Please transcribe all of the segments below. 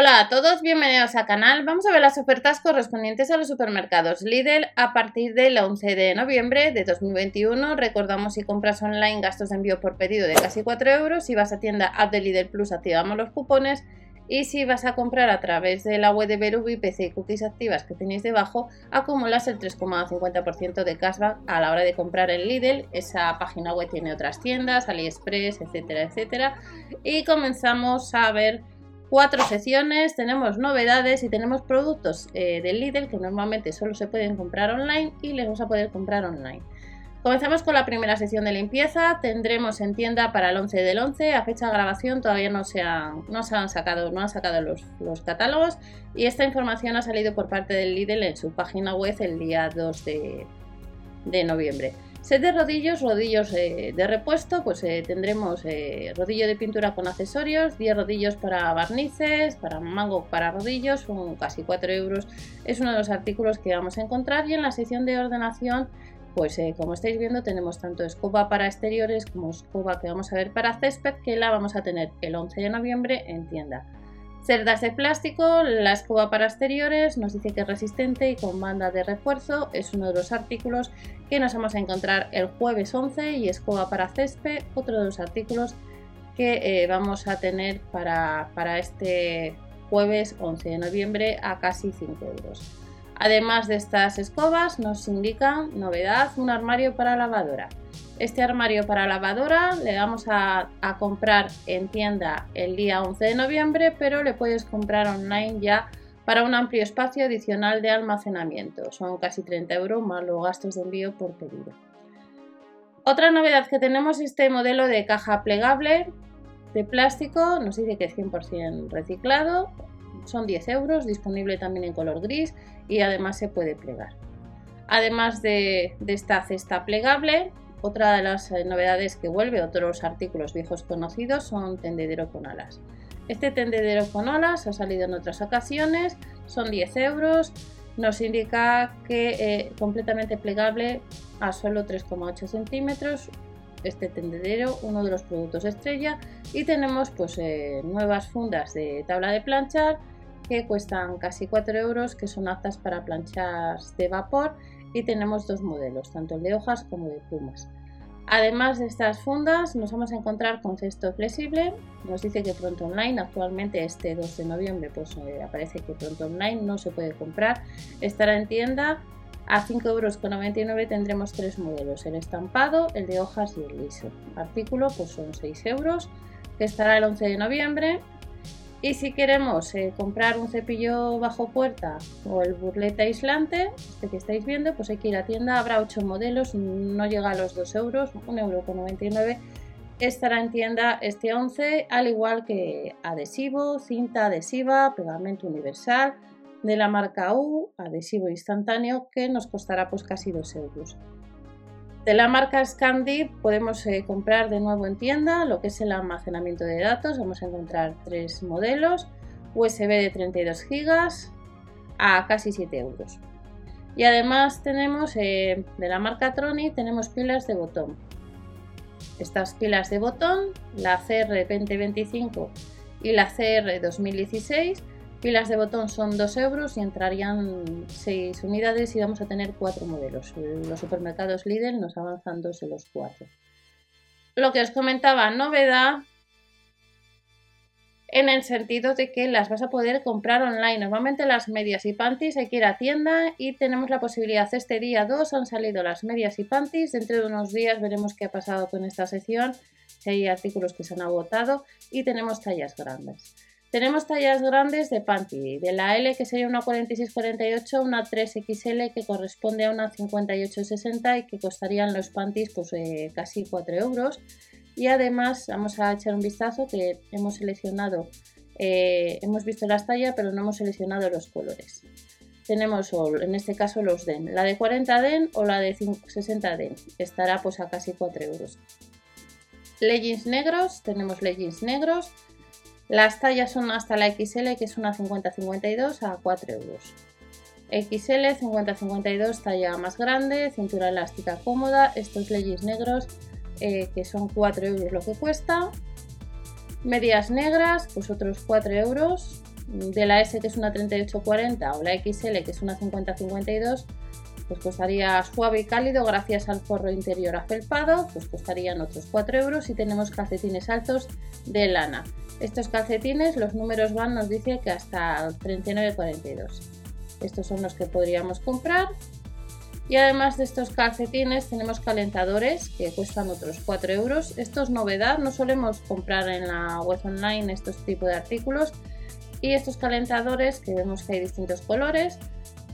Hola a todos, bienvenidos al canal. Vamos a ver las ofertas correspondientes a los supermercados Lidl a partir del 11 de noviembre de 2021. Recordamos si compras online gastos de envío por pedido de casi 4 euros. Si vas a tienda app de Lidl Plus activamos los cupones. Y si vas a comprar a través de la web de Berubi, PC y cookies activas que tenéis debajo, acumulas el 3,50% de cashback a la hora de comprar en Lidl. Esa página web tiene otras tiendas, AliExpress, etcétera, etcétera. Y comenzamos a ver cuatro secciones, tenemos novedades y tenemos productos eh, del Lidl que normalmente solo se pueden comprar online y les vamos a poder comprar online. Comenzamos con la primera sección de limpieza, tendremos en tienda para el 11 del 11, a fecha de grabación todavía no se han, no se han sacado, no han sacado los, los, catálogos y esta información ha salido por parte del Lidl en su página web el día 2 de, de noviembre. Set de rodillos, rodillos eh, de repuesto, pues eh, tendremos eh, rodillo de pintura con accesorios, 10 rodillos para barnices, para mango para rodillos, son casi 4 euros. Es uno de los artículos que vamos a encontrar y en la sección de ordenación, pues como estáis viendo tenemos tanto escoba para exteriores como escoba que vamos a ver para césped que la vamos a tener el 11 de noviembre en tienda. Cerdas de plástico, la escoba para exteriores nos dice que es resistente y con banda de refuerzo es uno de los artículos que nos vamos a encontrar el jueves 11 y escoba para césped, otro de los artículos que eh, vamos a tener para, para este jueves 11 de noviembre a casi 5 euros. Además de estas escobas nos indican novedad un armario para lavadora. Este armario para lavadora le vamos a, comprar en tienda el día 11 de noviembre, pero le puedes comprar online ya para un amplio espacio adicional de almacenamiento. Son casi 30 euros más los gastos de envío por pedido. Otra novedad que tenemos es este modelo de caja plegable de plástico, nos dice que es 100% reciclado, son 10 euros, disponible también en color gris y además se puede plegar. Además de, de esta cesta plegable, otra de las eh, novedades que vuelve, otros artículos viejos conocidos, son tendedero con alas. Este tendedero con alas ha salido en otras ocasiones, son 10 euros, nos indica que eh, completamente plegable a solo 3,8 centímetros este tendedero, uno de los productos estrella y tenemos pues eh, nuevas fundas de tabla de planchar que cuestan casi 4 euros que son aptas para planchar de vapor y tenemos dos modelos, tanto el de hojas como de plumas. Además de estas fundas nos vamos a encontrar con cesto flexible, nos dice que pronto online, actualmente este 2 de noviembre pues eh, aparece que pronto online no se puede comprar, estará en tienda a 5,99 euros tendremos tres modelos, el estampado, el de hojas y el liso. Artículo pues son 6 euros, que estará el 11 de noviembre y si queremos eh, comprar un cepillo bajo puerta o el burlete aislante, este que estáis viendo, pues hay que ir a tienda, habrá 8 modelos, no llega a los 2 euros, 1,99 euro. Estará en tienda este 11, al igual que adhesivo, cinta adhesiva, pegamento universal de la marca U, adhesivo instantáneo, que nos costará pues casi 2 euros. De la marca Scandi podemos eh, comprar de nuevo en tienda lo que es el almacenamiento de datos. Vamos a encontrar tres modelos, USB de 32 GB a casi 7 euros. Y además tenemos eh, de la marca Troni tenemos pilas de botón. Estas pilas de botón, la CR 2025 y la CR 2016, Pilas de botón son 2 euros y entrarían 6 unidades y vamos a tener 4 modelos. Los supermercados Lidl nos avanzan 2 de los 4. Lo que os comentaba, novedad en el sentido de que las vas a poder comprar online. Normalmente las medias y panties hay que ir a tienda y tenemos la posibilidad. Este día 2 han salido las medias y panties. Dentro de unos días veremos qué ha pasado con esta sección, si hay artículos que se han agotado y tenemos tallas grandes. Tenemos tallas grandes de panty, de la L que sería una 46-48, una 3XL que corresponde a una 58-60 y que costarían los panties pues, eh, casi 4 euros. Y además vamos a echar un vistazo que hemos seleccionado, eh, hemos visto las tallas pero no hemos seleccionado los colores. Tenemos en este caso los DEN, la de 40 DEN o la de 60 DEN, estará pues a casi 4 euros. Leggings negros, tenemos leggings negros, las tallas son hasta la XL, que es una 50-52 a 4 euros. XL 50-52 talla más grande, cintura elástica cómoda, estos leggings negros eh, que son 4 euros lo que cuesta. Medias negras, pues otros 4 euros. de la S que es una 3840 o la XL que es una 5052 pues costaría suave y cálido gracias al forro interior afelpado, pues costarían otros 4 euros y tenemos calcetines altos de lana. Estos calcetines, los números van, nos dice que hasta 39,42. Estos son los que podríamos comprar. Y además de estos calcetines tenemos calentadores que cuestan otros 4 euros. Esto es novedad, no solemos comprar en la web online estos tipos de artículos. Y estos calentadores que vemos que hay distintos colores,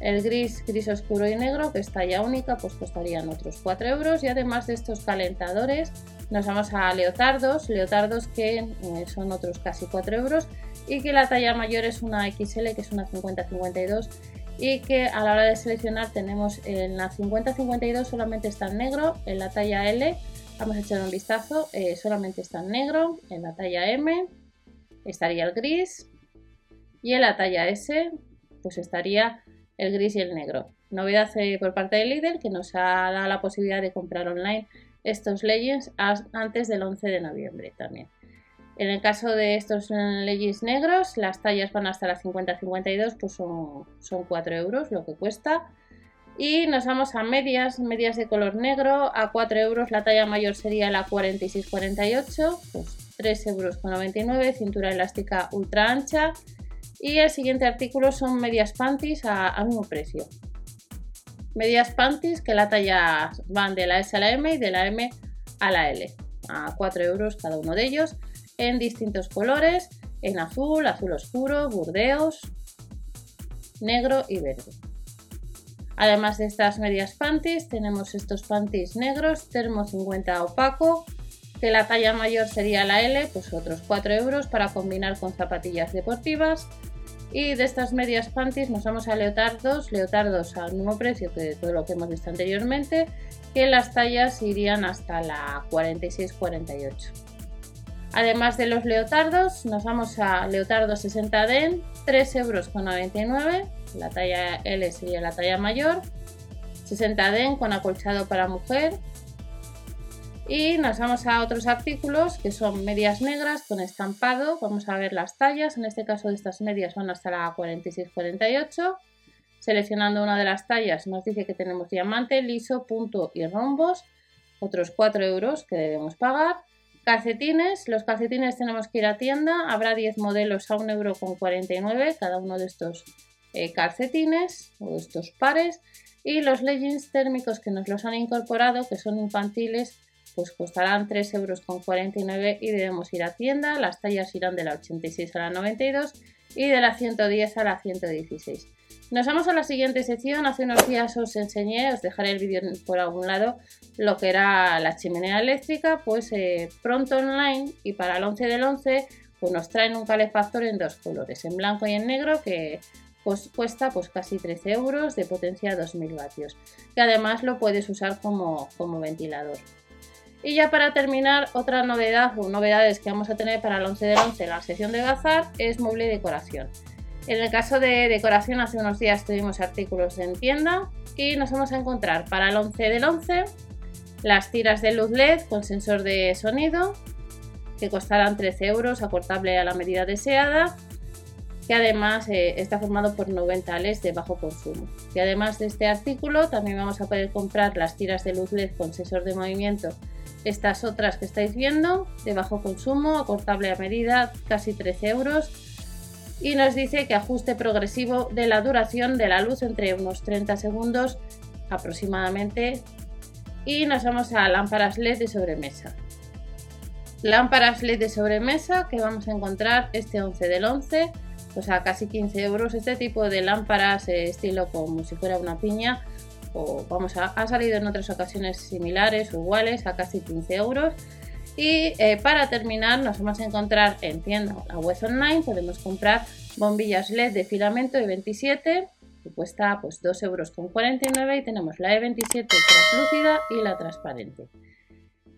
el gris, gris oscuro y negro, que es talla única, pues costarían otros 4 euros. Y además de estos calentadores, nos vamos a leotardos, leotardos que eh, son otros casi 4 euros. Y que la talla mayor es una XL, que es una 50-52. Y que a la hora de seleccionar tenemos en la 50-52 solamente está en negro, en la talla L, vamos a echar un vistazo, eh, solamente está en negro, en la talla M estaría el gris y en la talla S pues estaría el gris y el negro. Novedad eh, por parte de Lidl que nos ha dado la posibilidad de comprar online estos leggings antes del 11 de noviembre también. En el caso de estos leggings negros, las tallas van hasta la 50-52, pues son, son 4 euros lo que cuesta. Y nos vamos a medias, medias de color negro, a 4 euros, la talla mayor sería la 46-48, pues 3 euros con 99, cintura elástica ultra ancha, y el siguiente artículo son medias panties a, mismo precio. Medias panties que la talla van de la S a la M y de la M a la L. A 4 euros cada uno de ellos. En distintos colores. En azul, azul oscuro, burdeos, negro y verde. Además de estas medias panties, tenemos estos panties negros, termo 50 opaco, que la talla mayor sería la L, pues otros 4 euros para combinar con zapatillas deportivas. Y de estas medias panties nos vamos a leotardos, leotardos al mismo precio que todo lo que hemos visto anteriormente, que las tallas irían hasta la 46-48. Además de los leotardos, nos vamos a leotardo 60 den, 3 euros con 99, la talla L sería la talla mayor, 60 den con acolchado para mujer, y nos vamos a otros artículos que son medias negras con estampado. Vamos a ver las tallas. En este caso estas medias van hasta la 46-48. Seleccionando una de las tallas nos dice que tenemos diamante, liso, punto y rombos. Otros 4 euros que debemos pagar. Calcetines. Los calcetines tenemos que ir a tienda. Habrá 10 modelos a 1,49 euro cada uno de estos eh, calcetines o de estos pares. Y los leggings térmicos que nos los han incorporado, que son infantiles, pues costarán 3,49 euros y debemos ir a tienda. Las tallas irán de la 86 a la 92 y de la 110 a la 116. Nos vamos a la siguiente sección. Hace unos días os enseñé, os dejaré el vídeo por algún lado, lo que era la chimenea eléctrica. Pues eh, pronto online y para el 11 del 11 pues nos traen un calefactor en dos colores, en blanco y en negro, que pues, cuesta pues casi 13 euros de potencia 2000 vatios. Que además lo puedes usar como, como ventilador. Y ya para terminar, otra novedad o novedades que vamos a tener para el 11 del 11, la sección de bazar, es mueble y decoración. En el caso de decoración, hace unos días tuvimos artículos en tienda y nos vamos a encontrar para el 11 del 11 las tiras de luz LED con sensor de sonido que costarán 13 euros, aportable a la medida deseada, que además eh, está formado por 90 LEDs de bajo consumo. Y además de este artículo, también vamos a poder comprar las tiras de luz LED con sensor de movimiento estas otras que estáis viendo, de bajo consumo, acortable a medida, casi 13 euros. Y nos dice que ajuste progresivo de la duración de la luz entre unos 30 segundos aproximadamente. Y nos vamos a lámparas LED de sobremesa. Lámparas LED de sobremesa que vamos a encontrar este 11 del 11, pues a casi 15 euros. Este tipo de lámparas eh, estilo como si fuera una piña vamos, a, ha salido en otras ocasiones similares o iguales a casi 15 euros. Y eh, para terminar nos vamos a encontrar en tienda la web online, podemos comprar bombillas LED de filamento de 27 que cuesta pues 2 euros con 49 y tenemos la E27 translúcida y la transparente.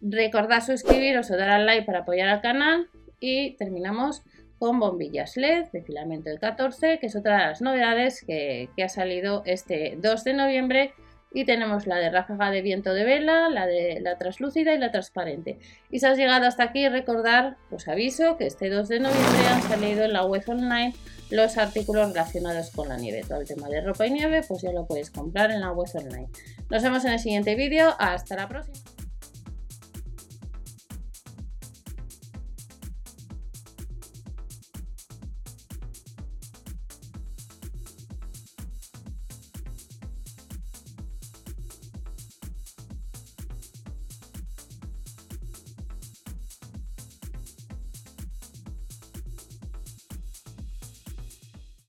Recordad suscribiros o dar al like para apoyar al canal y terminamos con bombillas LED de filamento de 14 que es otra de las novedades que, que ha salido este 2 de noviembre y tenemos la de ráfaga de viento de vela, la de la translúcida y la transparente. Y si has llegado hasta aquí, recordar, os aviso que este 2 de noviembre han salido en la web online los artículos relacionados con la nieve. Todo el tema de ropa y nieve, pues ya lo puedes comprar en la web online. Nos vemos en el siguiente vídeo. Hasta la próxima.